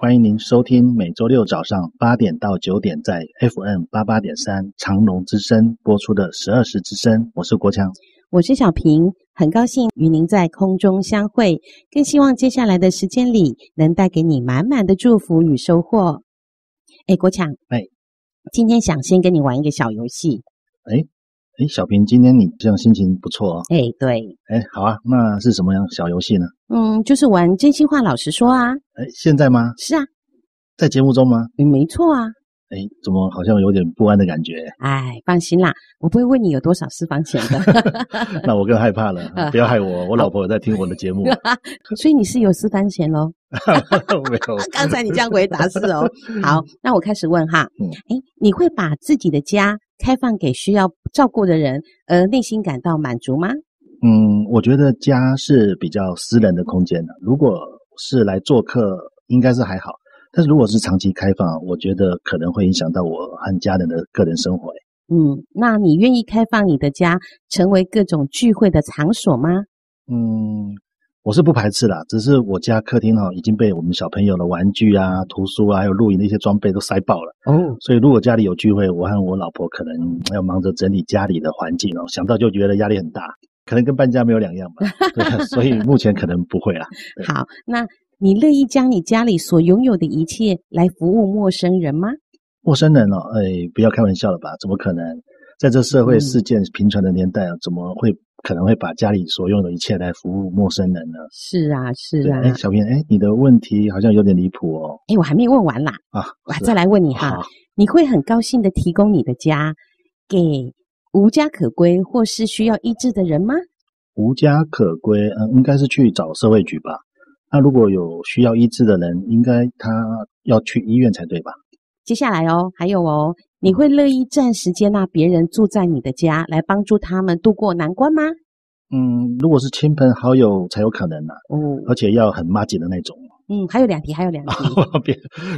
欢迎您收听每周六早上八点到九点在 FM 八八点三长隆之声播出的十二时之声，我是国强，我是小平，很高兴与您在空中相会，更希望接下来的时间里能带给你满满的祝福与收获。哎，国强，哎，今天想先跟你玩一个小游戏。哎。哎，小平，今天你这样心情不错哦。哎，对。哎，好啊，那是什么样小游戏呢？嗯，就是玩真心话，老实说啊。哎，现在吗？是啊，在节目中吗？嗯，没错啊。哎，怎么好像有点不安的感觉？哎，放心啦，我不会问你有多少私房钱的。那我更害怕了，不要害我，我老婆有在听我的节目。所以你是有私房钱喽？没有。刚才你这样回答是哦。好，那我开始问哈。嗯。哎，你会把自己的家开放给需要照顾的人，而内心感到满足吗？嗯，我觉得家是比较私人的空间的。如果是来做客，应该是还好。但是如果是长期开放，我觉得可能会影响到我和家人的个人生活。嗯，那你愿意开放你的家成为各种聚会的场所吗？嗯。我是不排斥啦，只是我家客厅哈已经被我们小朋友的玩具啊、图书啊，还有露营的一些装备都塞爆了哦。所以如果家里有聚会，我和我老婆可能要忙着整理家里的环境哦，想到就觉得压力很大，可能跟搬家没有两样吧。对，所以目前可能不会啦。好，那你乐意将你家里所拥有的一切来服务陌生人吗？陌生人哦，哎，不要开玩笑了吧？怎么可能？在这社会事件频传的年代啊，怎么会？可能会把家里所用的一切来服务陌生人呢？是啊，是啊。哎，小平，哎，你的问题好像有点离谱哦。哎，我还没问完啦。啊，我还再来问你哈，你会很高兴的提供你的家给无家可归或是需要医治的人吗？无家可归，嗯，应该是去找社会局吧。那如果有需要医治的人，应该他要去医院才对吧？接下来哦，还有哦。你会乐意暂时接纳别人住在你的家，来帮助他们度过难关吗？嗯，如果是亲朋好友才有可能呢、啊。哦，而且要很妈姐的那种。嗯，还有两题，还有两题。别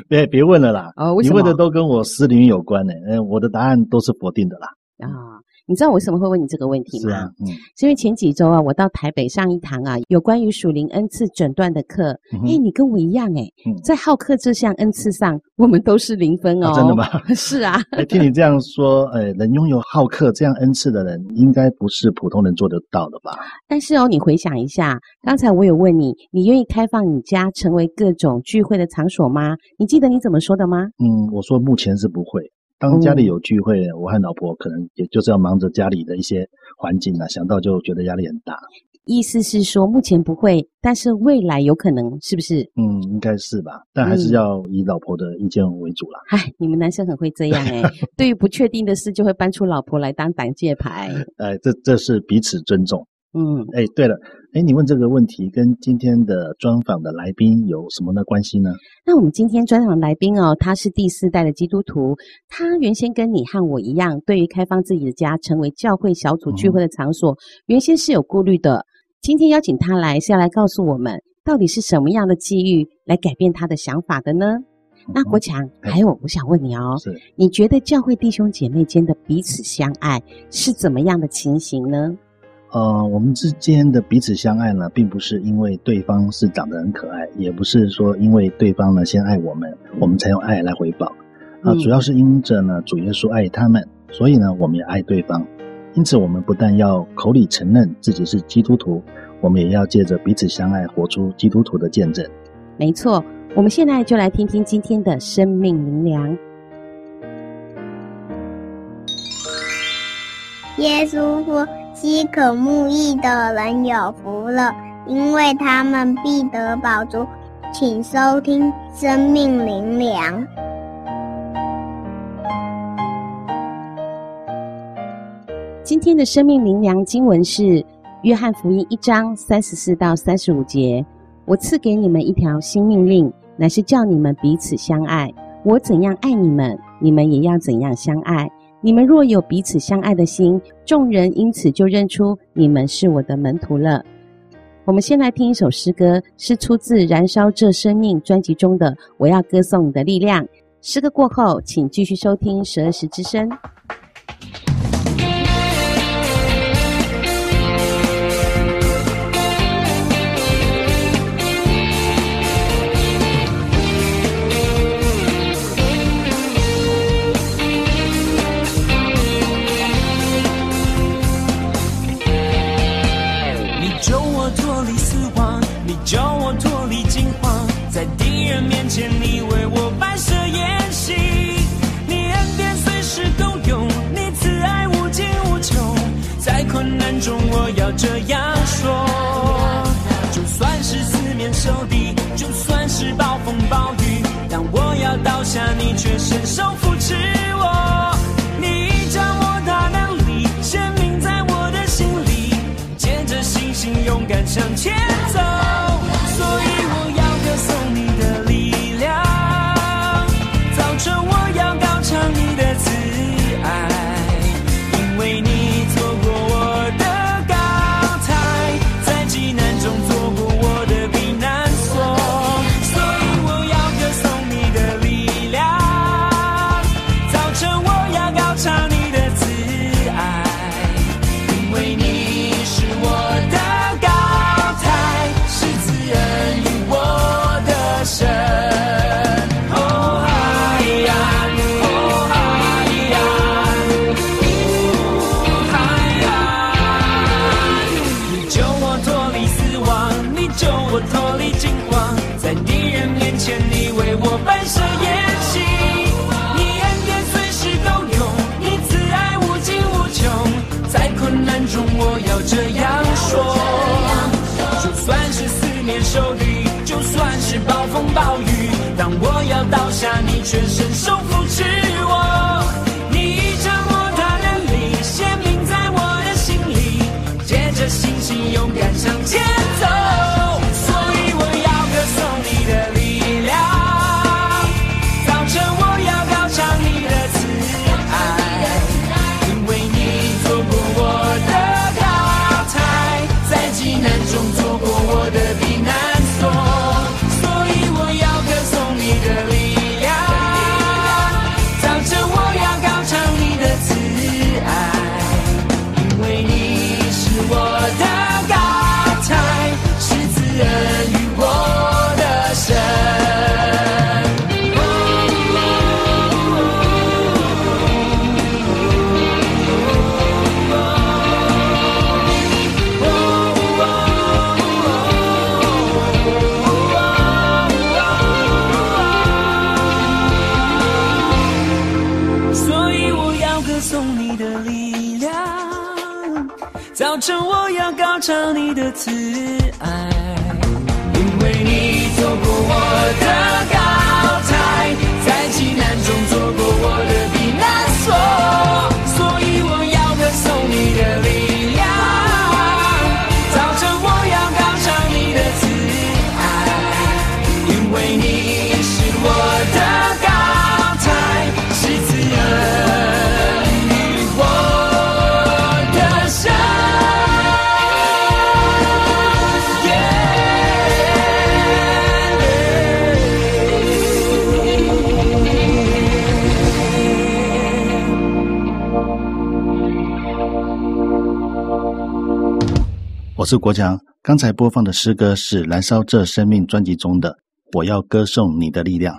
别别问了啦！哦，为什么？你问的都跟我私领域有关呢。嗯，我的答案都是否定的啦。啊。你知道我为什么会问你这个问题吗？是啊，嗯，是因为前几周啊，我到台北上一堂啊，有关于属灵恩赐诊断的课。嗯哼，诶，你跟我一样诶，嗯，在好客这项恩赐上，我们都是零分哦。啊，真的吗？是啊。诶，听你这样说，诶，能拥有好客这样恩赐的人，应该不是普通人做得到的吧？但是哦，你回想一下，刚才我有问你，你愿意开放你家成为各种聚会的场所吗？你记得你怎么说的吗？嗯，我说目前是不会。当家里有聚会，嗯、我和老婆可能也就是要忙着家里的一些环境啊，想到就觉得压力很大。意思是说，目前不会，但是未来有可能，是不是？嗯，应该是吧，但还是要以老婆的意见为主啦。嗨、嗯，你们男生很会这样哎、欸，对于不确定的事，就会搬出老婆来当挡箭牌。哎，这这是彼此尊重。嗯，哎，对了，哎，你问这个问题跟今天的专访的来宾有什么的关系呢？那我们今天专访的来宾哦，他是第四代的基督徒，他原先跟你和我一样，对于开放自己的家成为教会小组聚会的场所，嗯、原先是有顾虑的。今天邀请他来，是要来告诉我们，到底是什么样的机遇来改变他的想法的呢？嗯、那国强，还有我想问你哦，是你觉得教会弟兄姐妹间的彼此相爱是怎么样的情形呢？呃，我们之间的彼此相爱呢，并不是因为对方是长得很可爱，也不是说因为对方呢先爱我们，我们才用爱来回报。啊、呃，主要是因着呢主耶稣爱他们，所以呢我们也爱对方。因此，我们不但要口里承认自己是基督徒，我们也要借着彼此相爱，活出基督徒的见证。没错，我们现在就来听听今天的生命灵粮。耶稣说。饥渴慕义的人有福了，因为他们必得饱足。请收听生命灵粮。今天的生命灵粮经文是约翰福音一章三十四到三十五节。我赐给你们一条新命令，乃是叫你们彼此相爱。我怎样爱你们，你们也要怎样相爱。你们若有彼此相爱的心，众人因此就认出你们是我的门徒了。我们先来听一首诗歌，是出自《燃烧这生命》专辑中的《我要歌颂你的力量》。诗歌过后，请继续收听十二时之声。倒下，你却伸手扶持。是国强，刚才播放的诗歌是《燃烧这生命》专辑中的《我要歌颂你的力量》。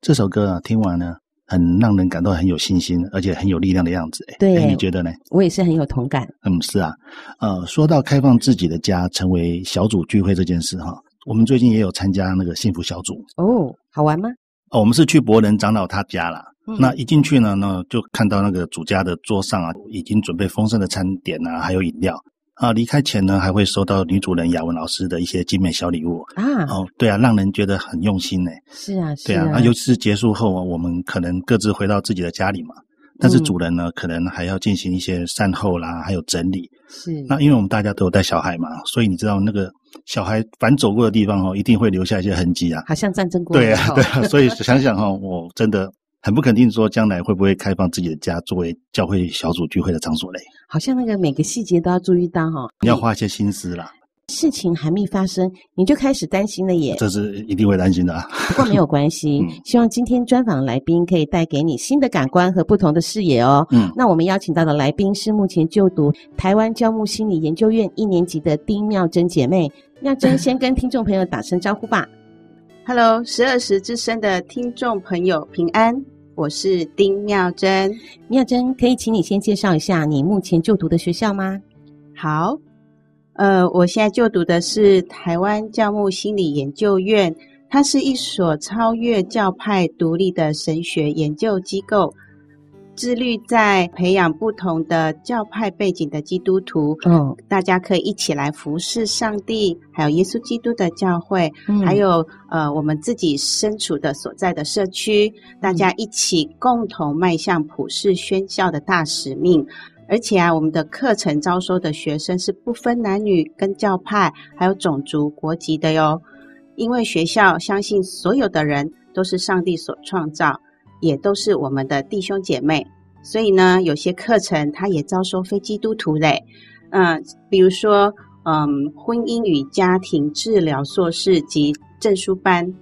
这首歌啊，听完呢，很让人感到很有信心，而且很有力量的样子。对，你觉得呢？我也是很有同感。嗯，是啊。呃，说到开放自己的家，成为小组聚会这件事哈，我们最近也有参加那个幸福小组。哦，好玩吗？哦，我们是去博人长老他家啦。嗯、那一进去呢，那就看到那个主家的桌上啊，已经准备丰盛的餐点啊，还有饮料。啊，离开前呢，还会收到女主人雅文老师的一些精美小礼物啊。哦，对啊，让人觉得很用心呢。是啊，是啊。对啊，啊，尤其是结束后啊，我们可能各自回到自己的家里嘛。但是主人呢，嗯、可能还要进行一些善后啦，还有整理。是。那因为我们大家都有带小孩嘛，所以你知道那个小孩反走过的地方哦，一定会留下一些痕迹啊。好像战争过。对啊，对啊。所以想想哈，我真的。很不肯定说将来会不会开放自己的家作为教会小组聚会的场所嘞？好像那个每个细节都要注意到哈、哦，你要花一些心思啦。事情还没发生，你就开始担心了耶。这是一定会担心的啊。不过没有关系，嗯、希望今天专访来宾可以带给你新的感官和不同的视野哦。嗯，那我们邀请到的来宾是目前就读台湾教牧心理研究院一年级的丁妙珍姐妹。妙珍先跟听众朋友打声招呼吧。Hello，十二时之声的听众朋友平安，我是丁妙珍。妙珍，可以请你先介绍一下你目前就读的学校吗？好。呃，我现在就读的是台湾教牧心理研究院，它是一所超越教派独立的神学研究机构，致力在培养不同的教派背景的基督徒，嗯，大家可以一起来服侍上帝，还有耶稣基督的教会，嗯，还有呃我们自己身处的所在的社区，大家一起共同迈向普世宣教的大使命。而且啊，我们的课程招收的学生是不分男女、跟教派，还有种族、国籍的哟。因为学校相信所有的人都是上帝所创造，也都是我们的弟兄姐妹，所以呢，有些课程他也招收非基督徒嘞。嗯，比如说，嗯，婚姻与家庭治疗硕士及证书班。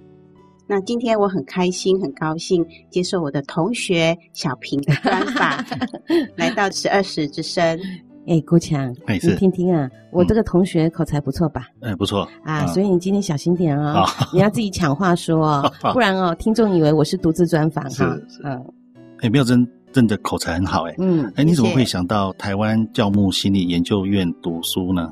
那今天我很开心，很高兴接受我的同学小平的专访，来到十二时之声。哎，郭强，你听听啊，我这个同学口才不错吧？哎，不错啊，所以你今天小心点哦，你要自己抢话说哦，不然哦，听众以为我是独自专访哈。嗯，哎，妙贞真的口才很好哎。嗯，哎，你怎么会想到台湾教牧心理研究院读书呢？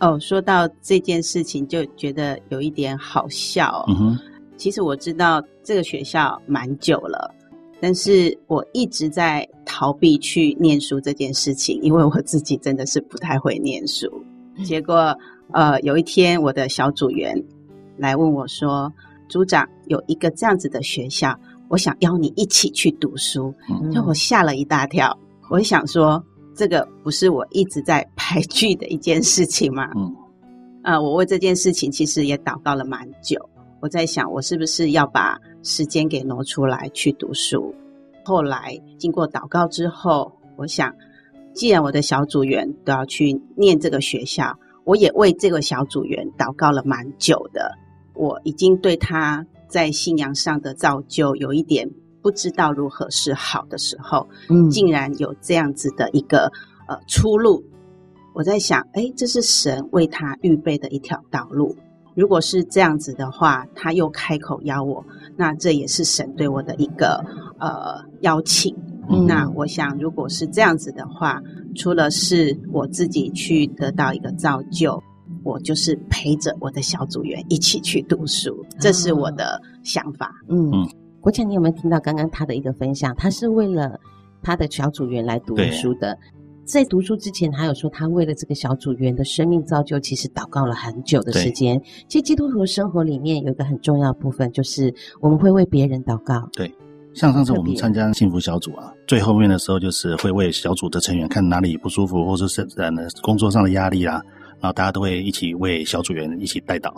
哦，说到这件事情，就觉得有一点好笑。嗯哼。其实我知道这个学校蛮久了，但是我一直在逃避去念书这件事情，因为我自己真的是不太会念书。结果，呃，有一天我的小组员来问我说：“组长，有一个这样子的学校，我想邀你一起去读书。”就我吓了一大跳。我想说，这个不是我一直在排拒的一件事情吗？嗯，呃，我为这件事情其实也祷告了蛮久。我在想，我是不是要把时间给挪出来去读书？后来经过祷告之后，我想，既然我的小组员都要去念这个学校，我也为这个小组员祷告了蛮久的。我已经对他在信仰上的造就有一点不知道如何是好的时候，嗯，竟然有这样子的一个呃出路。我在想，哎，这是神为他预备的一条道路。如果是这样子的话，他又开口邀我，那这也是神对我的一个呃邀请。嗯、那我想，如果是这样子的话，除了是我自己去得到一个造就，我就是陪着我的小组员一起去读书，这是我的想法。嗯，国强，你有没有听到刚刚他的一个分享？他是为了他的小组员来读书的。在读书之前，还有说他为了这个小组员的生命造就，其实祷告了很久的时间。其实基督徒的生活里面有一个很重要的部分，就是我们会为别人祷告。对，像上次我们参加幸福小组啊，最后面的时候就是会为小组的成员看哪里不舒服，或者是呃工作上的压力啊，然后大家都会一起为小组员一起代祷。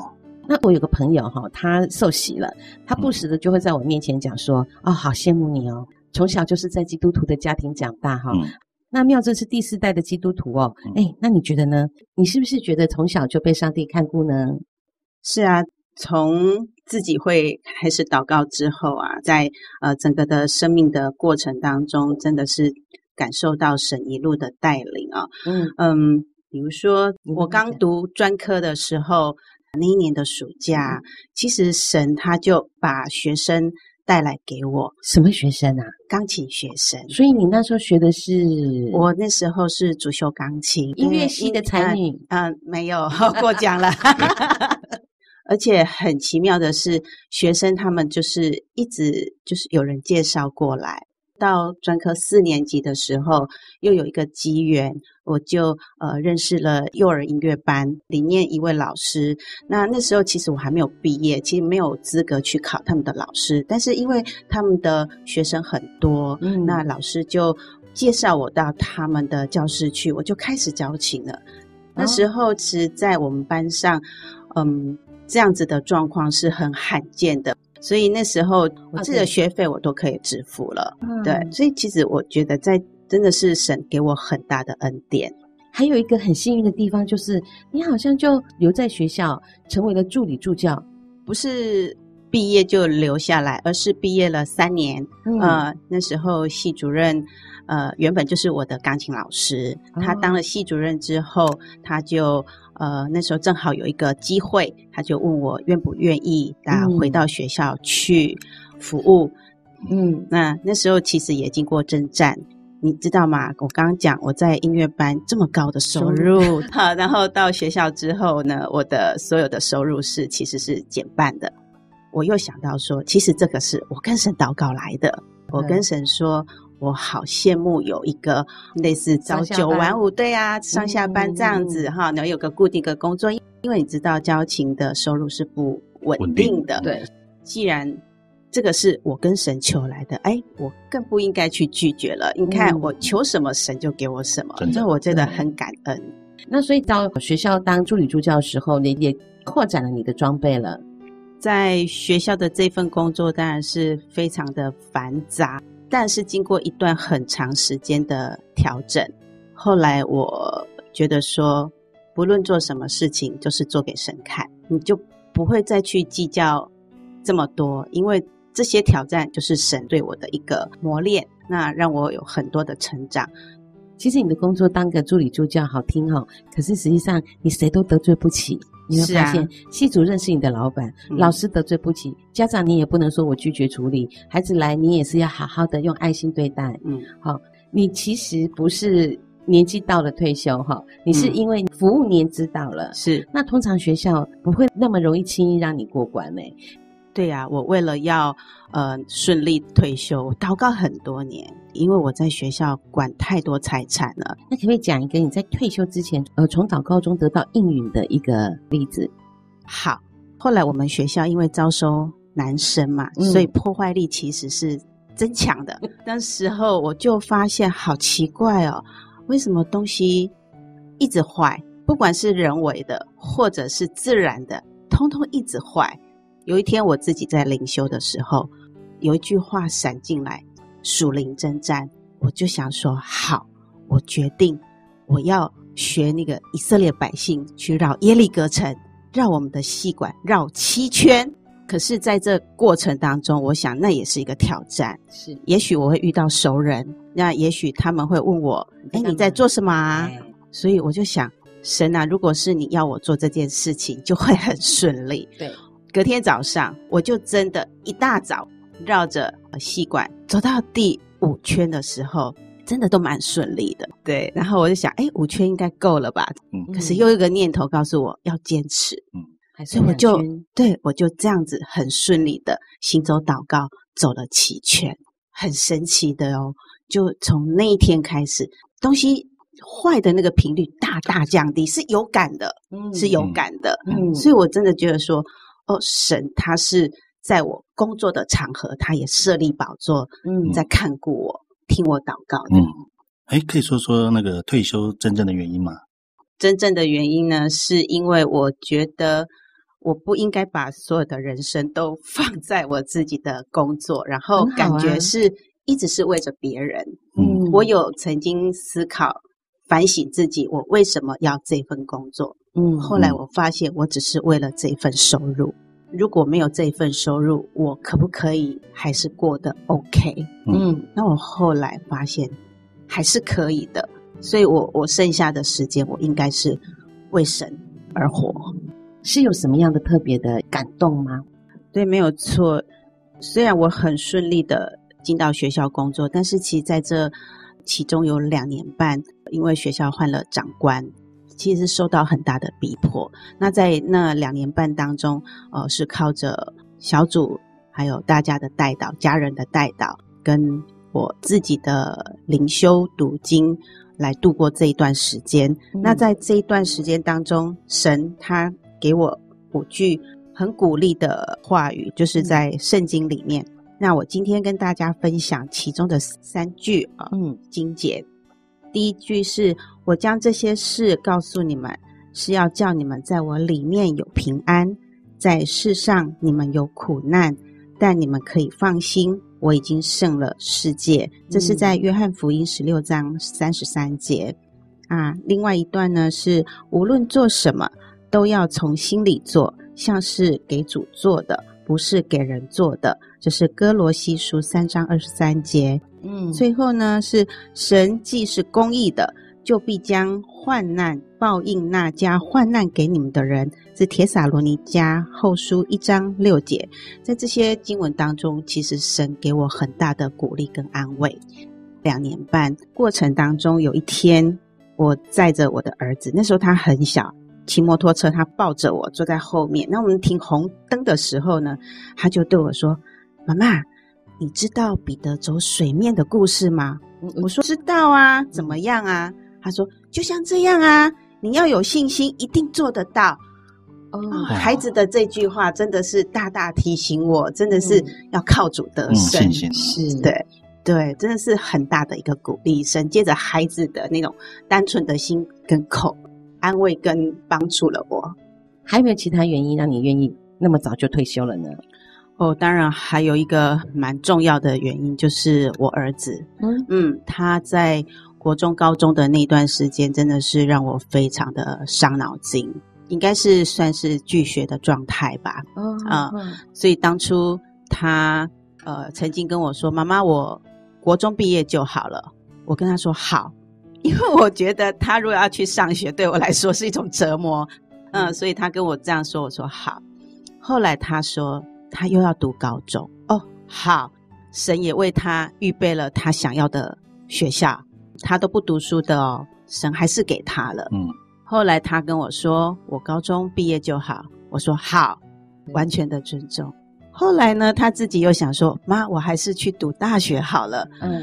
那我有个朋友哈，他受洗了，他不时的就会在我面前讲说：“嗯、哦，好羡慕你哦，从小就是在基督徒的家庭长大哈。嗯”那妙贞是第四代的基督徒哦，哎、嗯，那你觉得呢？你是不是觉得从小就被上帝看顾呢？是啊，从自己会开始祷告之后啊，在呃整个的生命的过程当中，真的是感受到神一路的带领啊。嗯嗯，比如说我刚读专科的时候，那一年的暑假，其实神他就把学生。带来给我什么学生啊？钢琴学生。所以你那时候学的是？我那时候是主修钢琴，音乐系的才女。嗯、呃，没有 过奖了。而且很奇妙的是，学生他们就是一直就是有人介绍过来。到专科四年级的时候，又有一个机缘，我就呃认识了幼儿音乐班里面一位老师。那那时候其实我还没有毕业，其实没有资格去考他们的老师。但是因为他们的学生很多，嗯，那老师就介绍我到他们的教室去，我就开始教琴了。哦，那时候其实在我们班上，嗯，这样子的状况是很罕见的。所以那时候我自己的学费我都可以支付了。嗯、对，所以其实我觉得在真的是神给我很大的恩典。还有一个很幸运的地方就是，你好像就留在学校成为了助理助教，不是毕业就留下来，而是毕业了三年。嗯、呃，那时候系主任。呃，原本就是我的钢琴老师，他当了系主任之后，他就呃那时候正好有一个机会，他就问我愿不愿意啊回到学校去服务。嗯，那那时候其实也经过征战，你知道吗？我刚刚讲我在音乐班这么高的收入，好，然后到学校之后呢，我的所有的收入是其实是减半的。我又想到说，其实这个是我跟神祷告来的，我跟神说。我好羡慕有一个类似朝九晚五，对啊，上下班这样子哈，然后有个固定的工作，因为你知道交情的收入是不稳定的。对，既然这个是我跟神求来的，哎，我更不应该去拒绝了。你看我求什么，神就给我什么，所以我真的很感恩。那所以到学校当助理助教的时候，你也扩展了你的装备了。在学校的这份工作当然是非常的繁杂。但是经过一段很长时间的调整，后来我觉得说，不论做什么事情，就是做给神看，你就不会再去计较这么多，因为这些挑战就是神对我的一个磨练，那让我有很多的成长。其实你的工作当个助理助教好听哦，可是实际上你谁都得罪不起。你会发现，系主任是你的老板，嗯、老师得罪不起，家长你也不能说我拒绝处理，孩子来你也是要好好的用爱心对待。嗯，好，你其实不是年纪到了退休哈，你是因为服务年资到了。是、嗯，那通常学校不会那么容易轻易让你过关呢。对呀、啊，我为了要呃顺利退休，我祷告很多年，因为我在学校管太多财产了。那可不可以讲一个你在退休之前，呃，从祷告中得到应允的一个例子？好，后来我们学校因为招收男生嘛，嗯、所以破坏力其实是增强的。那时候我就发现好奇怪哦，为什么东西一直坏？不管是人为的或者是自然的，通通一直坏。有一天，我自己在灵修的时候，有一句话闪进来：“属灵征战。”我就想说：“好，我决定我要学那个以色列百姓去绕耶利哥城，绕我们的细管绕七圈。”可是，在这过程当中，我想那也是一个挑战。是，也许我会遇到熟人，那也许他们会问我：“哎，你在做什么啊？”所以我就想，神啊，如果是你要我做这件事情，就会很顺利。对。隔天早上，我就真的一大早绕着吸管走到第五圈的时候，真的都蛮顺利的。对，然后我就想，哎，五圈应该够了吧？嗯。可是又一个念头告诉我要坚持。嗯。所以我就对我就这样子很顺利的行走祷告走了七圈，很神奇的哦。就从那一天开始，东西坏的那个频率大大降低，是有感的，嗯，是有感的。嗯。所以我真的觉得说。哦，神他是在我工作的场合，他也设立宝座，嗯，在看顾我，听我祷告的。嗯，哎，可以说说那个退休真正的原因吗？真正的原因呢，是因为我觉得我不应该把所有的人生都 放在我自己的工作，然后感觉是一直是为着别人。嗯，我有曾经思考、反省自己，我为什么要这份工作？嗯，后来我发现我只是为了这份收入，如果没有这份收入，我可不可以还是过得 OK？嗯，那我后来发现还是可以的，所以我我剩下的时间我应该是为神而活。是有什么样的特别的感动吗？对，没有错。虽然我很顺利的进到学校工作，但是其实在这其中有两年半，因为学校换了长官。其实是受到很大的逼迫。那在那两年半当中，呃，是靠着小组，还有大家的带导、家人的带导，跟我自己的灵修读经来度过这一段时间。嗯。那在这一段时间当中，神他给我五句很鼓励的话语，就是在圣经里面。嗯。那我今天跟大家分享其中的三句啊，嗯，经节。第一句是我将这些事告诉你们，是要叫你们在我里面有平安，在世上你们有苦难，但你们可以放心，我已经胜了世界。这是在约翰福音十六章三十三节。啊，另外一段呢是无论做什么，都要从心里做，像是给主做的，不是给人做的。这是哥罗西书三章二十三节。嗯，最后呢是神既是公义的，就必将患难报应那加患难给你们的人。是帖撒罗尼迦后书一章六节。在这些经文当中，其实神给我很大的鼓励跟安慰。两年半过程当中，有一天。我载着我的儿子，那时候他很小，骑摩托车，他抱着我坐在后面。那我们停红灯的时候呢，他就对我说：“妈妈，你知道彼得走水面的故事吗？”我说：“知道啊，怎么样啊？”他说：“就像这样啊，你要有信心，一定做得到。”哦，孩子的这句话真的是大大提醒我，真的是要靠主得胜，嗯、信心是对。对，真的是很大的一个鼓励。声。接着孩子的那种单纯的心跟口，安慰跟帮助了我。还有没有其他原因让你愿意那么早就退休了呢？哦，当然还有一个蛮重要的原因，就是我儿子。嗯嗯，他在国中、高中的那段时间，真的是让我非常的伤脑筋，应该是算是拒学的状态吧。嗯啊，所以当初他呃曾经跟我说：“妈妈，我。”国中毕业就好了，我跟他说好，因为我觉得他如果要去上学，对我来说是一种折磨，嗯，所以他跟我这样说，我说好。后来他说他又要读高中，哦，好，神也为他预备了他想要的学校，他都不读书的哦，神还是给他了。嗯，后来他跟我说，我高中毕业就好，我说好，完全的尊重。后来呢，他自己又想说：“妈，我还是去读大学好了。”嗯，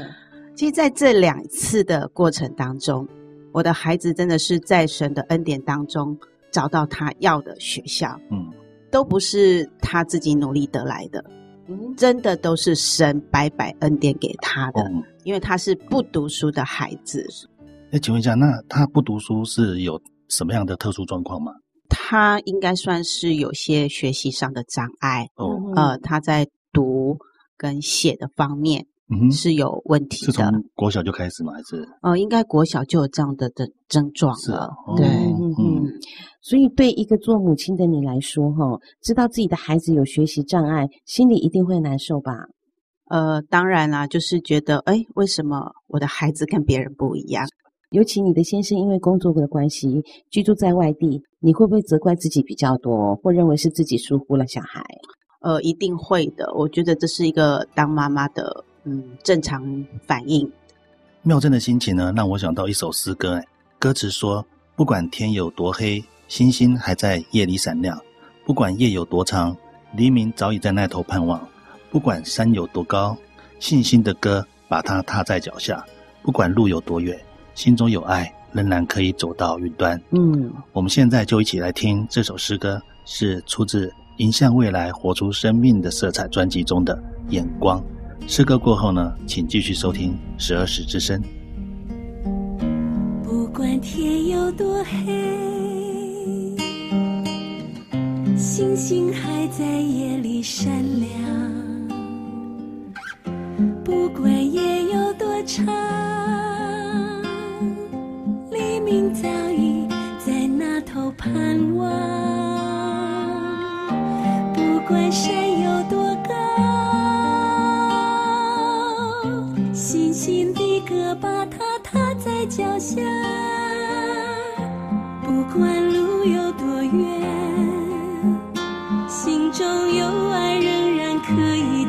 其实在这两次的过程当中，我的孩子真的是在神的恩典当中找到他要的学校。嗯，都不是他自己努力得来的，嗯，真的都是神白白恩典给他的。嗯，因为他是不读书的孩子。哎，请问一下，那他不读书是有什么样的特殊状况吗？他应该算是有些学习上的障碍哦，呃，他在读跟写的方面是有问题的。是从国小就开始吗？还是？呃，应该国小就有这样的的症状了。是对，嗯嗯。所以对一个做母亲的你来说，哈，知道自己的孩子有学习障碍，心里一定会难受吧？呃，当然啦，就是觉得，哎，为什么我的孩子跟别人不一样？尤其你的先生因为工作的关系居住在外地，你会不会责怪自己比较多，或认为是自己疏忽了小孩？呃，一定会的。我觉得这是一个当妈妈的嗯正常反应。妙正的心情呢，让我想到一首诗歌，歌词说：不管天有多黑，星星还在夜里闪亮；不管夜有多长，黎明早已在那头盼望；不管山有多高，信心的歌把它踏在脚下；不管路有多远。心中有爱，仍然可以走到云端。嗯，我们现在就一起来听这首诗歌，是出自《迎向未来，活出生命的色彩》专辑中的《眼光》。诗歌过后呢，请继续收听十二时之声。不管天有多黑，星星还在夜里闪亮。不管夜有多长。黎明早已在那头盼望，不管山有多心的歌把它踏在脚下，不管路有多远，心中有爱仍然可以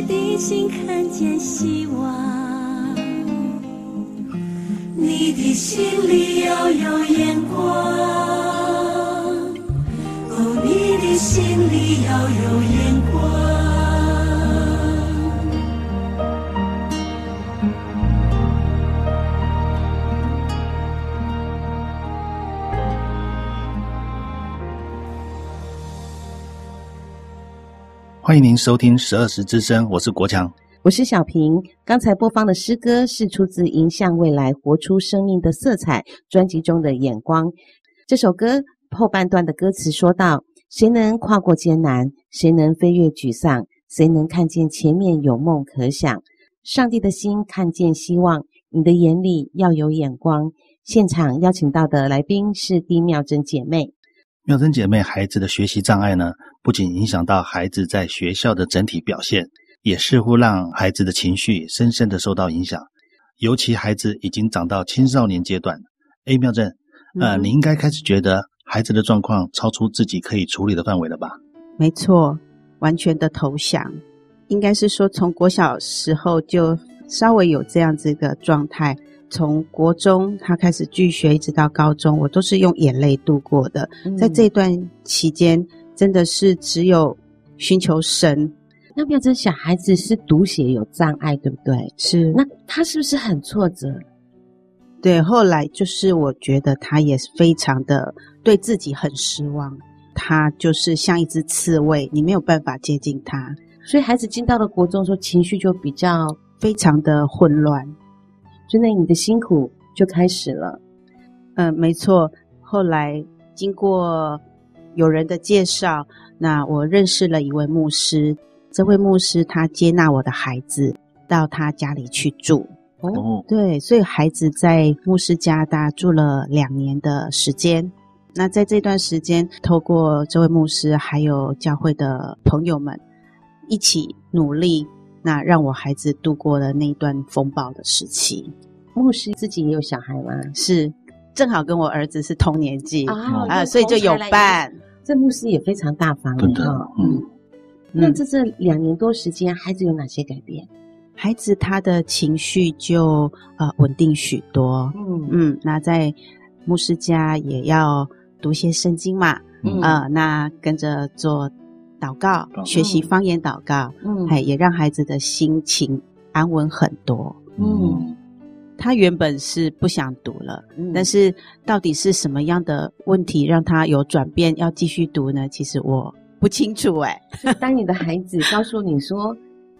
你的心看见希望，你的心里要有眼光。哦，你的心里要有眼光。欢迎您收听十二时之声，我是国强。我是小平。刚才播放的诗歌是出自《迎向未来，活出生命的色彩》专辑中的《眼光》。这首歌后半段的歌词说道：“谁能跨过艰难？谁能飞越沮丧？谁能看见前面有梦可想？上帝的心看见希望，你的眼里要有眼光。”现场邀请到的来宾是丁妙珍姐妹。妙珍姐妹孩子的学习障碍呢，不仅影响到孩子在学校的整体表现，也似乎让孩子的情绪深深的受到影响。尤其孩子已经长到青少年阶段，哎，妙珍，呃，嗯、你应该开始觉得孩子的状况超出自己可以处理的范围了吧？没错，完全的投降，应该是说从国小时候就稍微有这样子一个状态。从国中他开始拒学，一直到高中，我都是用眼泪度过的。嗯、在这段期间，真的是只有寻求神。那妙珍小孩子是读写有障碍，对不对？是。那他是不是很挫折？对，后来就是我觉得他也是非常的对自己很失望。他就是像一只刺猬，你没有办法接近他。所以孩子进到了国中，说情绪就比较非常的混乱。真的，你的辛苦就开始了。嗯，没错。后来经过有人的介绍，那我认识了一位牧师。这位牧师他接纳我的孩子到他家里去住。哦，对，所以孩子在牧师家大概住了两年的时间。那在这段时间，透过这位牧师还有教会的朋友们一起努力，那让我孩子度过了那一段风暴的时期。牧师自己也有小孩吗？是，正好跟我儿子是同年纪啊啊，所以就有伴。这牧师也非常大方，真的，嗯。嗯那这这两年多时间，孩子有哪些改变？孩子他的情绪就呃稳定许多。嗯嗯，那在牧师家也要读些圣经嘛。嗯呃，那跟着做祷告，嗯学习方言祷告，嗯哎，也让孩子的心情安稳很多。嗯他原本是不想读了，嗯但是到底是什么样的问题让他有转变，要继续读呢？其实我不清楚哎、当你的孩子告诉你说：“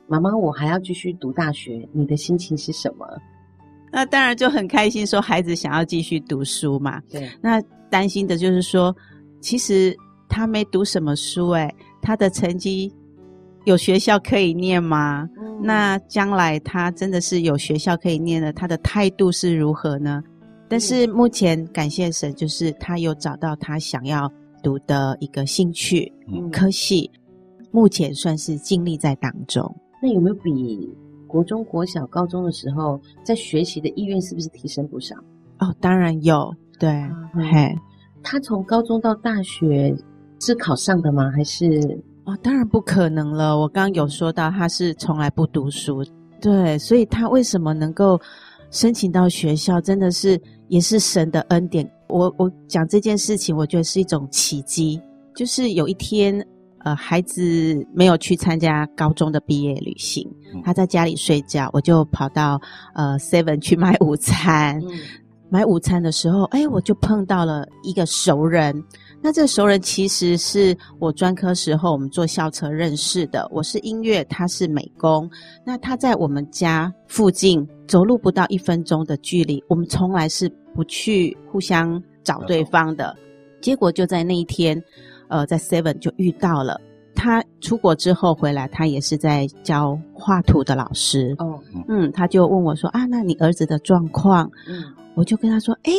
妈妈，我还要继续读大学”，你的心情是什么？那当然就很开心，说孩子想要继续读书嘛。对，那担心的就是说，其实他没读什么书，哎，他的成绩有学校可以念吗？嗯那将来他真的是有学校可以念了，他的态度是如何呢？但是目前感谢神，就是他有找到他想要读的一个兴趣嗯科系，目前算是尽力在当中。那有没有比国中、国小、高中的时候，在学习的意愿是不是提升不少？哦，当然有，对，嗯嘿。他从高中到大学是考上的吗？还是哦，当然不可能了。我刚刚有说到，他是从来不读书，对，所以他为什么能够申请到学校，真的是也是神的恩典。我我讲这件事情，我觉得是一种奇迹。就是有一天，呃，孩子没有去参加高中的毕业旅行，他在家里睡觉，我就跑到呃 Seven 去买午餐。嗯买午餐的时候，哎，我就碰到了一个熟人。那这熟人其实是我专科时候我们坐校车认识的。我是音乐，他是美工。那他在我们家附近走路不到一分钟的距离，我们从来是不去互相找对方的。结果就在那一天，呃，在 Seven 就遇到了。他出国之后回来，他也是在教画图的老师。哦，嗯，他就问我说：“啊，那你儿子的状况？”嗯我就跟他说：“诶，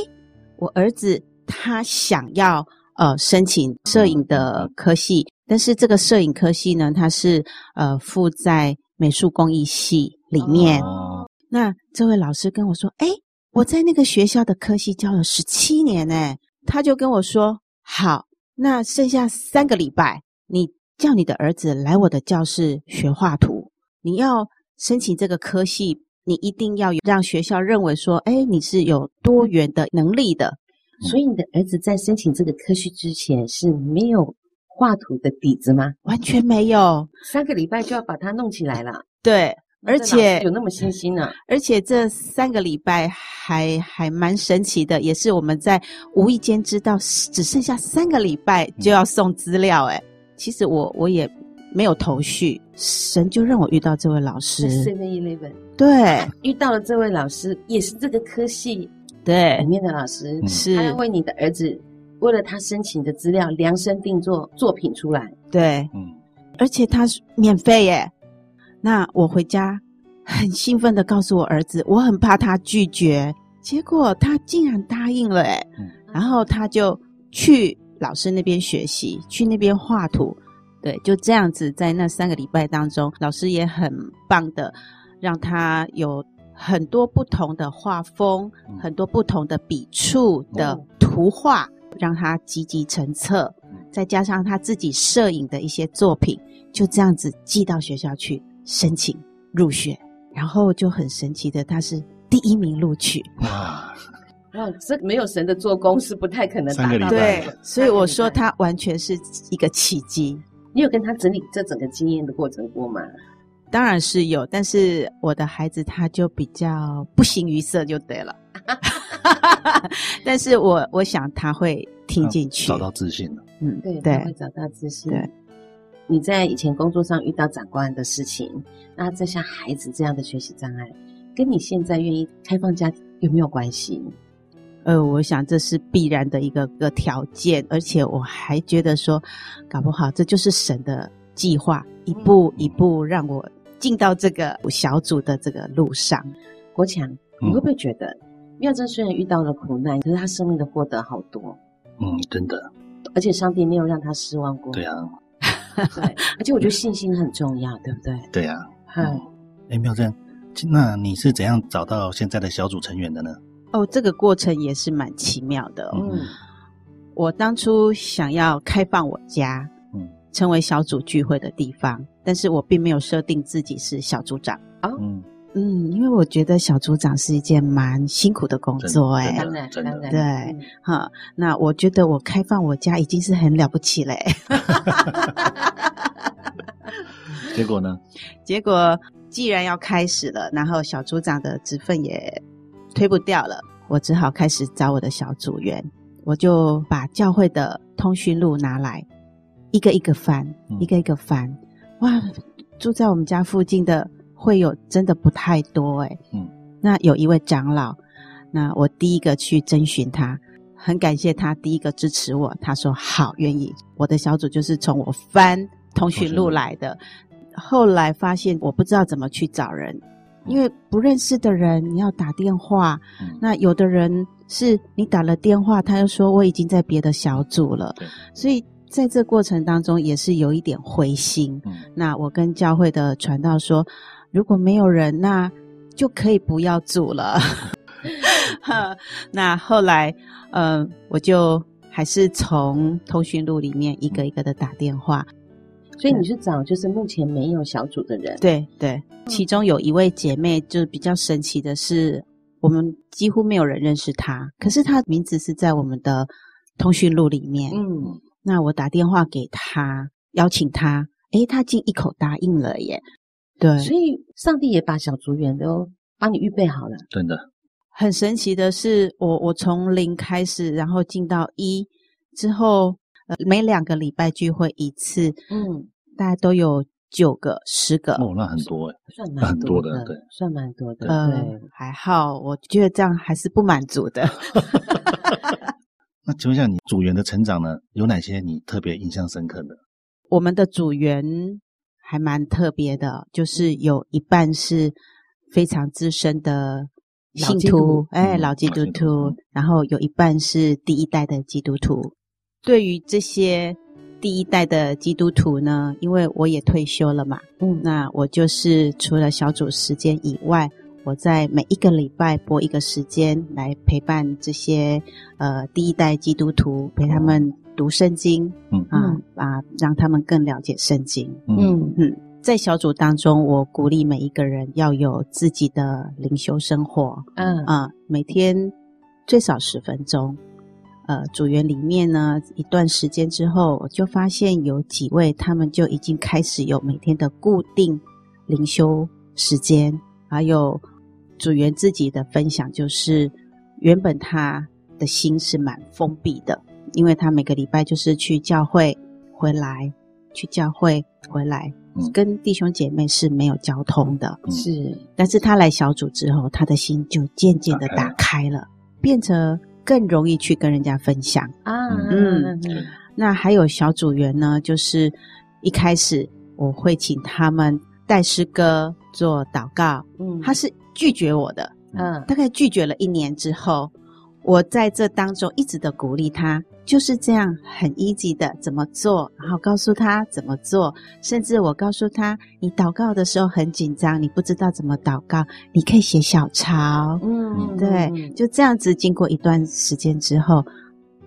我儿子他想要呃申请摄影的科系，但是这个摄影科系呢，它是呃附在美术工艺系里面。哦，那这位老师跟我说：‘诶，我在那个学校的科系教了十七年诶。’他就跟我说：‘好，那剩下三个礼拜，你叫你的儿子来我的教室学画图。你要申请这个科系。’你一定要有让学校认为说，哎，你是有多元的能力的。所以你的儿子在申请这个科系之前是没有画图的底子吗？完全没有，三个礼拜就要把它弄起来了。对，而且有那么细心呢、啊。而且这三个礼拜还还蛮神奇的，也是我们在无意间知道只剩下三个礼拜就要送资料。哎，其实我我也没有头绪，神就让我遇到这位老师。Seven Eleven。对，遇到了这位老师，也是这个科系对里面的老师，是他要为你的儿子，为了他申请的资料量身定做作品出来。对，嗯，而且他是免费耶。那我回家很兴奋的告诉我儿子，我很怕他拒绝，结果他竟然答应了诶，嗯，然后他就去老师那边学习，去那边画图。对，就这样子，在那三个礼拜当中，老师也很棒的。让他有很多不同的画风，嗯、很多不同的笔触的图画，嗯、让他积极成册，嗯、再加上他自己摄影的一些作品，就这样子寄到学校去申请入学，然后就很神奇的，他是第一名录取。哇，哇，这没有神的做工是不太可能达到的。对，所以我说他完全是一个奇迹。你有跟他整理这整个经验的过程过吗？当然是有，但是我的孩子他就比较不形于色就对了。但是我我想他会听进去，找到自信了。嗯，对，对，他会找到自信。对，你在以前工作上遇到长官的事情，那这像孩子这样的学习障碍，跟你现在愿意开放家庭有没有关系？呃，我想这是必然的一个个条件，而且我还觉得说，搞不好这就是神的计划，一步一步让我。进到这个小组的这个路上，国强，你会不会觉得妙珍虽然遇到了苦难，可是他生命的获得好多？嗯，真的，而且上帝没有让他失望过。对啊，对，而且我觉得信心很重要，对不对？对啊，嗯，哎，妙珍，那你是怎样找到现在的小组成员的呢？哦，这个过程也是蛮奇妙的。嗯，我当初想要开放我家，嗯，成为小组聚会的地方，但是我并没有设定自己是小组长。啊，嗯嗯，因为我觉得小组长是一件蛮辛苦的工作，哎，当然，当然，对，哈，那我觉得我开放我家已经是很了不起嘞。结果呢？结果既然要开始了，然后小组长的职分也推不掉了，我只好开始找我的小组员。我就把教会的通讯录拿来，一个一个翻，嗯、一个一个翻。哇，住在我们家附近的会有真的不太多诶。嗯，那有一位长老，那我第一个去征询他，很感谢他第一个支持我。他说好，愿意。我的小组就是从我翻通讯录来的。后来发现我不知道怎么去找人，因为不认识的人你要打电话，嗯、那有的人是你打了电话，他又说我已经在别的小组了，所以在这过程当中也是有一点灰心。嗯、那我跟教会的传道说，如果没有人，那就可以不要组了。那后来，嗯、呃，我就还是从通讯录里面一个一个的打电话。所以你是找就是目前没有小组的人，对对，其中有一位姐妹，就比较神奇的是，我们几乎没有人认识她，可是她名字是在我们的通讯录里面。嗯，那我打电话给他，邀请他，诶，他竟一口答应了耶。对，所以上帝也把小组员都帮你预备好了。真的，很神奇的是，我我从零开始，然后进到一之后。每两个礼拜聚会一次，嗯，大家都有九个、十个哦，那很多哎，算蛮 多的，对，算蛮多的，呃，对，还好，我觉得这样还是不满足的。那请问一下，你组员的成长呢，有哪些你特别印象深刻的？我们的组员还蛮特别的，就是有一半是非常资深的信徒，哎，老基督徒，然后有一半是第一代的基督徒。对于这些第一代的基督徒呢，因为我也退休了嘛，嗯，那我就是除了小组时间以外，我在每一个礼拜播一个时间来陪伴这些呃第一代基督徒，陪他们读圣经，嗯。啊啊，让他们更了解圣经，嗯。嗯，在小组当中，我鼓励每一个人要有自己的灵修生活，嗯。啊，每天最少十分钟。呃，组员里面呢，一段时间之后，我就发现有几位他们就已经开始有每天的固定灵修时间，还有组员自己的分享，就是原本他的心是蛮封闭的，因为他每个礼拜就是去教会回来，去教会回来，嗯、跟弟兄姐妹是没有交通的，嗯、是。但是他来小组之后，他的心就渐渐的打开了，变成。更容易去跟人家分享啊，嗯，那还有小组员呢，就是一开始我会请他们带诗歌做祷告，嗯，他是拒绝我的，嗯，大概拒绝了一年之后，我在这当中一直的鼓励他。就是这样很 easy 的怎么做，然后告诉他怎么做，甚至我告诉他，你祷告的时候很紧张，你不知道怎么祷告，你可以写小抄，嗯，对，就这样子。经过一段时间之后，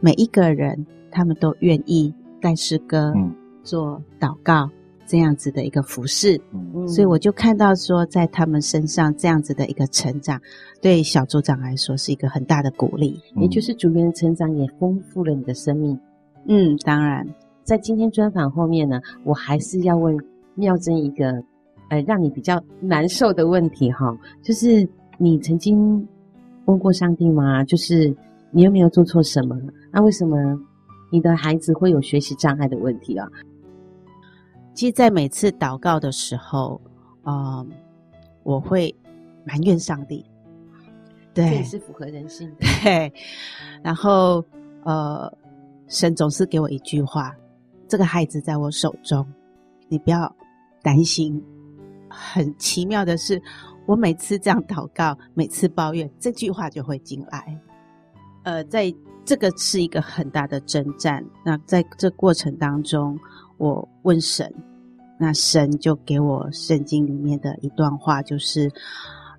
每一个人他们都愿意带诗歌，嗯，做祷告。这样子的一个服饰，嗯，所以我就看到说，在他们身上这样子的一个成长，对小组长来说是一个很大的鼓励，也就是组员的成长也丰富了你的生命。嗯，当然，在今天专访后面呢，我还是要问妙珍一个，呃，让你比较难受的问题哈，就是你曾经问过上帝吗？就是你有没有做错什么？那为什么你的孩子会有学习障碍的问题啊？其实，在每次祷告的时候，嗯、呃，我会埋怨上帝，对，这也是符合人性的。对，然后，呃，神总是给我一句话：“这个孩子在我手中，你不要担心。”很奇妙的是，我每次这样祷告，每次抱怨，这句话就会进来。呃，在这个是一个很大的征战。那在这过程当中，我问神，那神就给我圣经里面的一段话，就是，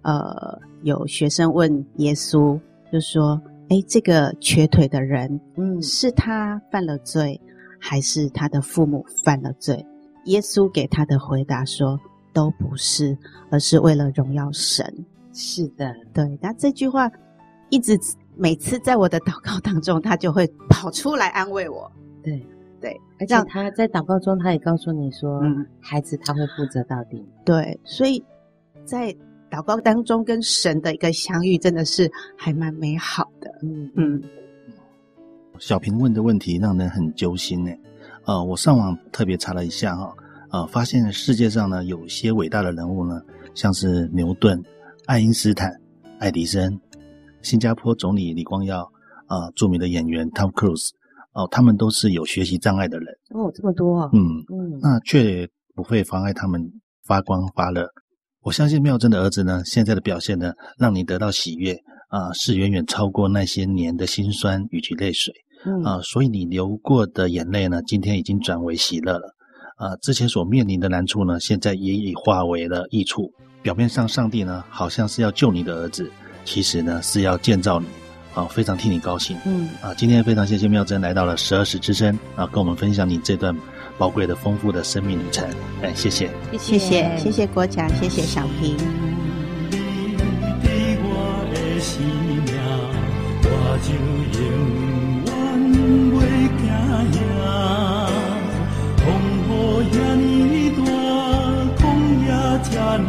呃，有学生问耶稣，就说：“哎，这个瘸腿的人，嗯，是他犯了罪，还是他的父母犯了罪？”耶稣给他的回答说：“都不是，而是为了荣耀神。”是的，对。那这句话一直每次在我的祷告当中，他就会跑出来安慰我。对。对，而且他在祷告中，他也告诉你说：“嗯，孩子他会负责到底。”对，所以在祷告当中跟神的一个相遇，真的是还蛮美好的。嗯嗯。小平问的问题让人很揪心呢。呃，我上网特别查了一下哈，呃，发现世界上呢有些伟大的人物呢，像是牛顿、爱因斯坦、爱迪生、新加坡总理李光耀，啊、呃，著名的演员 Tom Cruise。哦，他们都是有学习障碍的人哦，这么多啊，嗯嗯，那却不会妨碍他们发光发热。我相信妙珍的儿子呢，现在的表现呢，让你得到喜悦啊、呃，是远远超过那些年的辛酸以及泪水啊、呃。所以你流过的眼泪呢，今天已经转为喜乐了啊、呃。之前所面临的难处呢，现在也已化为了益处。表面上上帝呢，好像是要救你的儿子，其实呢，是要建造你。好，非常替你高兴。嗯啊，今天非常谢谢妙珍来到了十二时之声啊，跟我们分享你这段宝贵的、丰富的生命旅程。哎，谢谢，谢谢，谢谢国强，谢谢小平。甘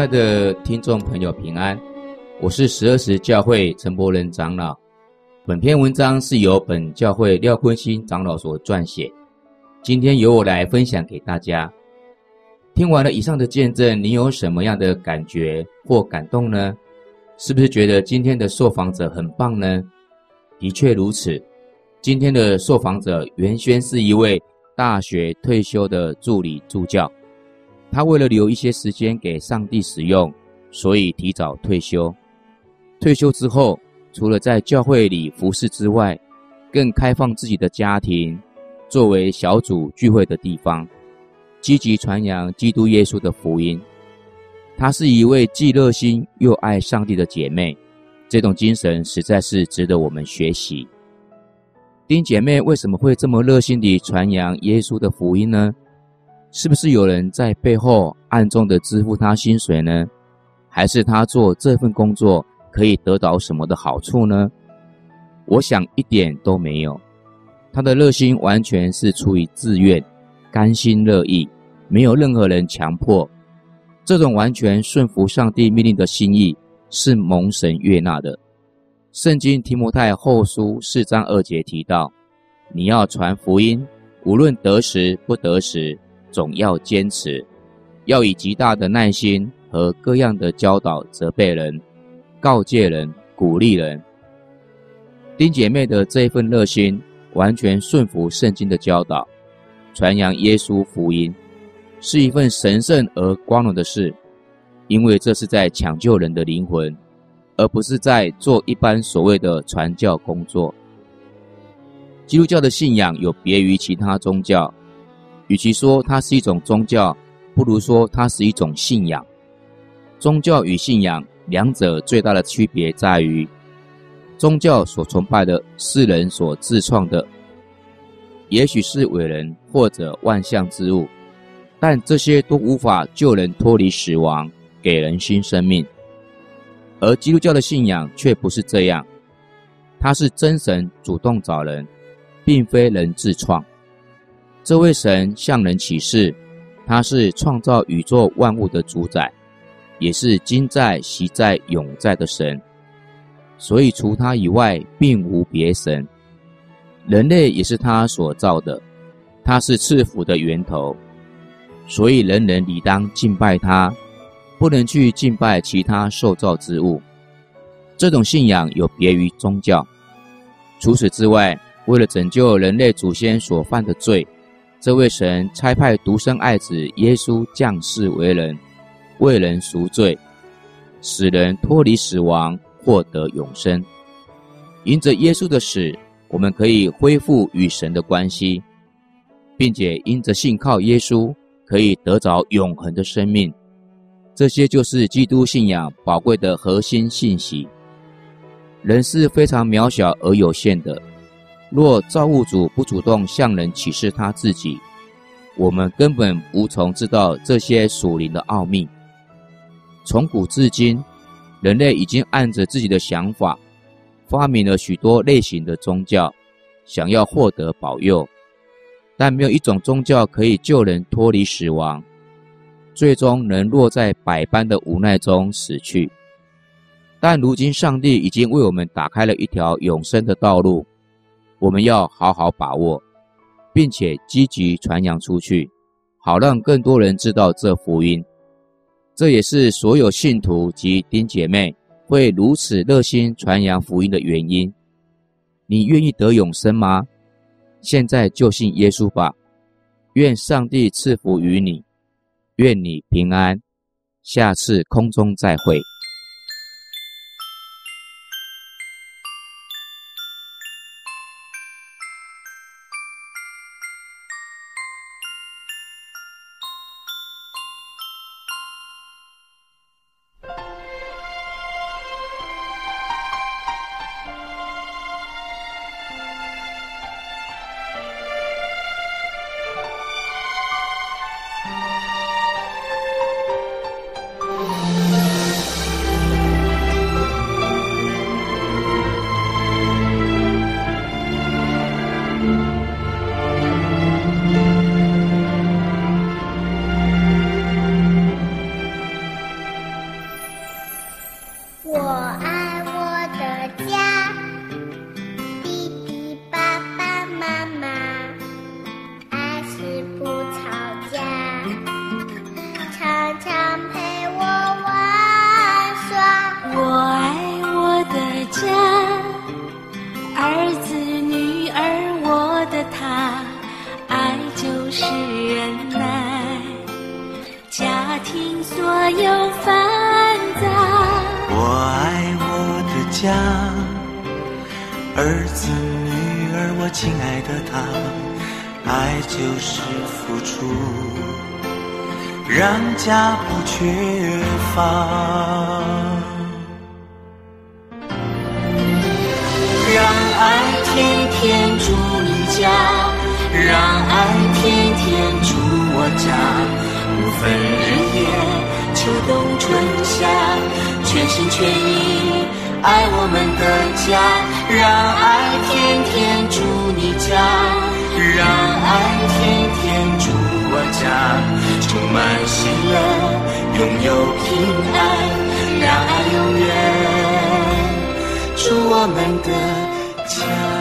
亲爱的听众朋友，平安！我是十二时教会陈伯仁长老。本篇文章是由本教会廖坤新长老所撰写，今天由我来分享给大家。听完了以上的见证，你有什么样的感觉或感动呢？是不是觉得今天的受访者很棒呢？的确如此。今天的受访者原先是一位大学退休的助理助教。他为了留一些时间给上帝使用，所以提早退休。退休之后，除了在教会里服侍之外，更开放自己的家庭作为小组聚会的地方，积极传扬基督耶稣的福音。她是一位既热心又爱上帝的姐妹，这种精神实在是值得我们学习。丁姐妹为什么会这么热心地传扬耶稣的福音呢？是不是有人在背后暗中的支付他薪水呢？还是他做这份工作可以得到什么的好处呢？我想一点都没有。他的热心完全是出于自愿、甘心乐意，没有任何人强迫。这种完全顺服上帝命令的心意是蒙神悦纳的。圣经提摩太后书四章二节提到：“你要传福音，无论得时不得时。”总要坚持，要以极大的耐心和各样的教导责备人、告诫人、鼓励人。丁姐妹的这一份热心，完全顺服圣经的教导，传扬耶稣福音，是一份神圣而光荣的事，因为这是在抢救人的灵魂，而不是在做一般所谓的传教工作。基督教的信仰有别于其他宗教。与其说它是一种宗教，不如说它是一种信仰。宗教与信仰两者最大的区别在于，宗教所崇拜的是人所自创的，也许是伟人或者万象之物，但这些都无法救人脱离死亡，给人新生命。而基督教的信仰却不是这样，它是真神主动找人，并非人自创。这位神向人启示，他是创造宇宙万物的主宰，也是今在、昔在、永在的神。所以除他以外，并无别神。人类也是他所造的，他是赐福的源头。所以人人理当敬拜他，不能去敬拜其他受造之物。这种信仰有别于宗教。除此之外，为了拯救人类祖先所犯的罪。这位神差派独生爱子耶稣降世为人，为人赎罪，使人脱离死亡，获得永生。因着耶稣的死，我们可以恢复与神的关系，并且因着信靠耶稣，可以得着永恒的生命。这些就是基督信仰宝贵的核心信息。人是非常渺小而有限的。若造物主不主动向人启示他自己，我们根本无从知道这些属灵的奥秘。从古至今，人类已经按着自己的想法，发明了许多类型的宗教，想要获得保佑，但没有一种宗教可以救人脱离死亡，最终能落在百般的无奈中死去。但如今，上帝已经为我们打开了一条永生的道路。我们要好好把握，并且积极传扬出去，好让更多人知道这福音。这也是所有信徒及丁姐妹会如此热心传扬福音的原因。你愿意得永生吗？现在就信耶稣吧。愿上帝赐福于你，愿你平安。下次空中再会。让爱天天住你家，让爱天天住我家，不分日夜，秋冬春夏，全心全意爱我们的家。让爱天天住你家，让爱充满喜乐，拥有平安，让爱永远。祝我们的家。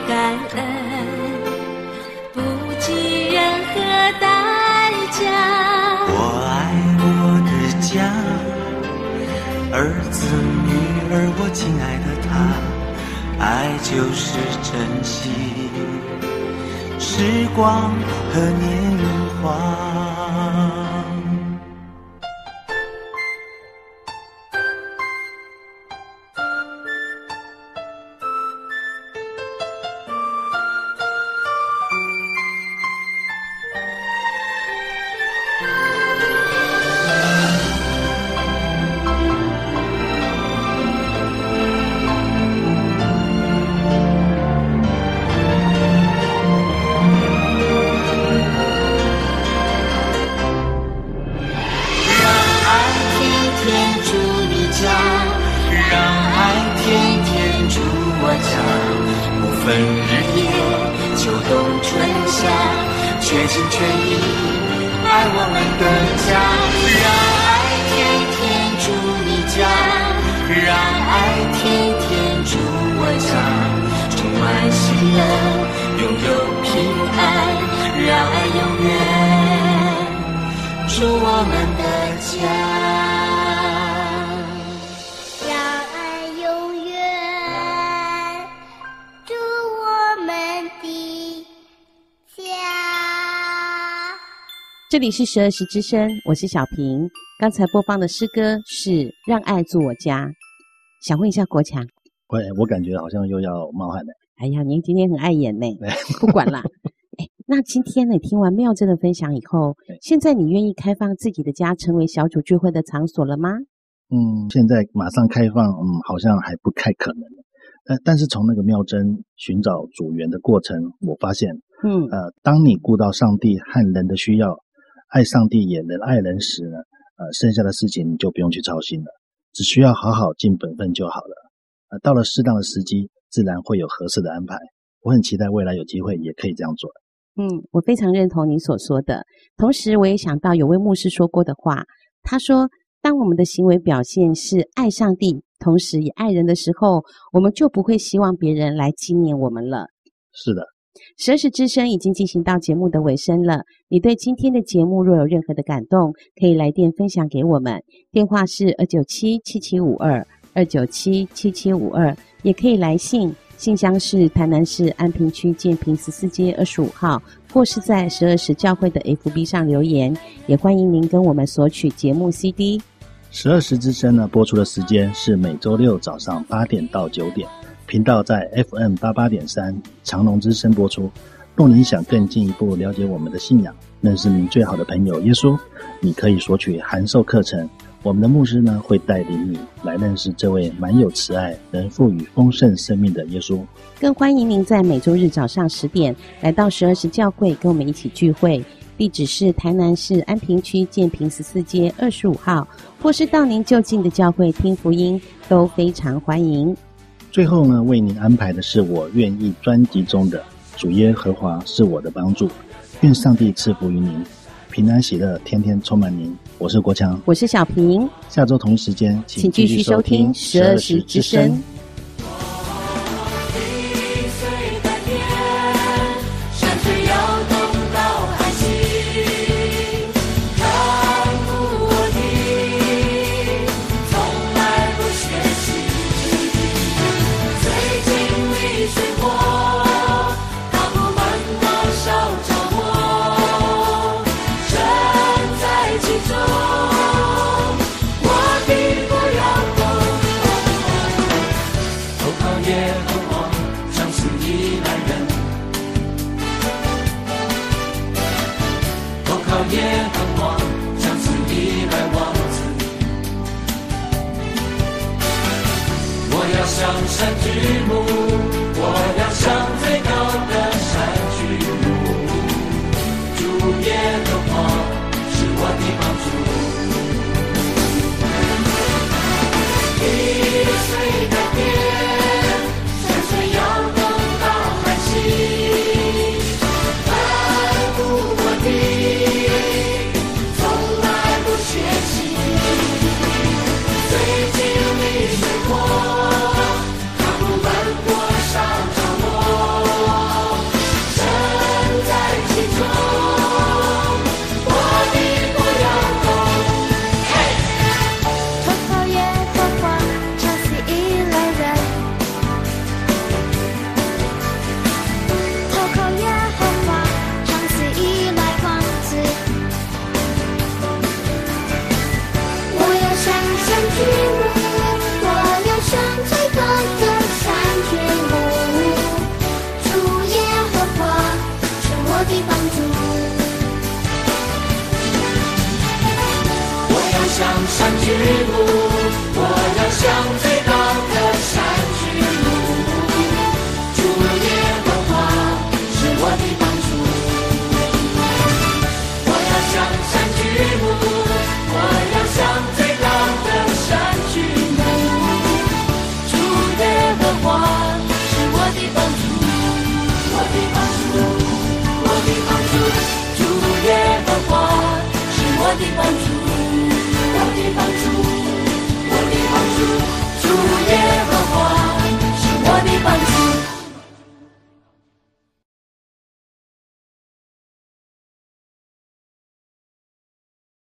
感恩，不计任何代价。我爱我的家，儿子女儿，我亲爱的他，爱就是珍惜时光和年华。这里是十二时之声，我是小平。刚才播放的诗歌是《让爱住我家》。想问一下国强，喂，我感觉好像又要冒汗了。哎呀，您今天很碍眼呢。不管啦。哎，那今天呢，听完妙珍的分享以后，现在你愿意开放自己的家成为小组聚会的场所了吗？嗯，现在马上开放，嗯，好像还不太可能。但但是从那个妙珍寻找组员的过程，我发现，嗯，呃，当你顾到上帝和人的需要。爱上帝也能爱人时呢，呃，剩下的事情你就不用去操心了，只需要好好尽本分就好了。呃，到了适当的时机，自然会有合适的安排。我很期待未来有机会也可以这样做。嗯，我非常认同你所说的。同时，我也想到有位牧师说过的话，他说：“当我们的行为表现是爱上帝，同时也爱人的时候，我们就不会希望别人来纪念我们了。”是的。十二时之声已经进行到节目的尾声了。你对今天的节目若有任何的感动，可以来电分享给我们，电话是二九七七七五二二九七七七五二，也可以来信，信箱是台南市安平区建平十四街二十五号，或是在十二时教会的 FB 上留言。也欢迎您跟我们索取节目 CD。十二时之声呢，播出的时间是每周六早上八点到九点。频道在 FM 八八点三长隆之声播出。若您想更进一步了解我们的信仰，认识您最好的朋友耶稣，你可以索取函授课程。我们的牧师呢，会带领你来认识这位满有慈爱、能赋予丰盛生命的耶稣。更欢迎您在每周日早上十点来到十二时教会，跟我们一起聚会。地址是台南市安平区建平十四街二十五号，或是到您就近的教会听福音，都非常欢迎。最后呢，为您安排的是我愿意专辑中的主耶和华是我的帮助，愿上帝赐福于您。平安喜乐，天天充满您。我是国强，我是小平。下周同一时间，请继续收听十二时之声。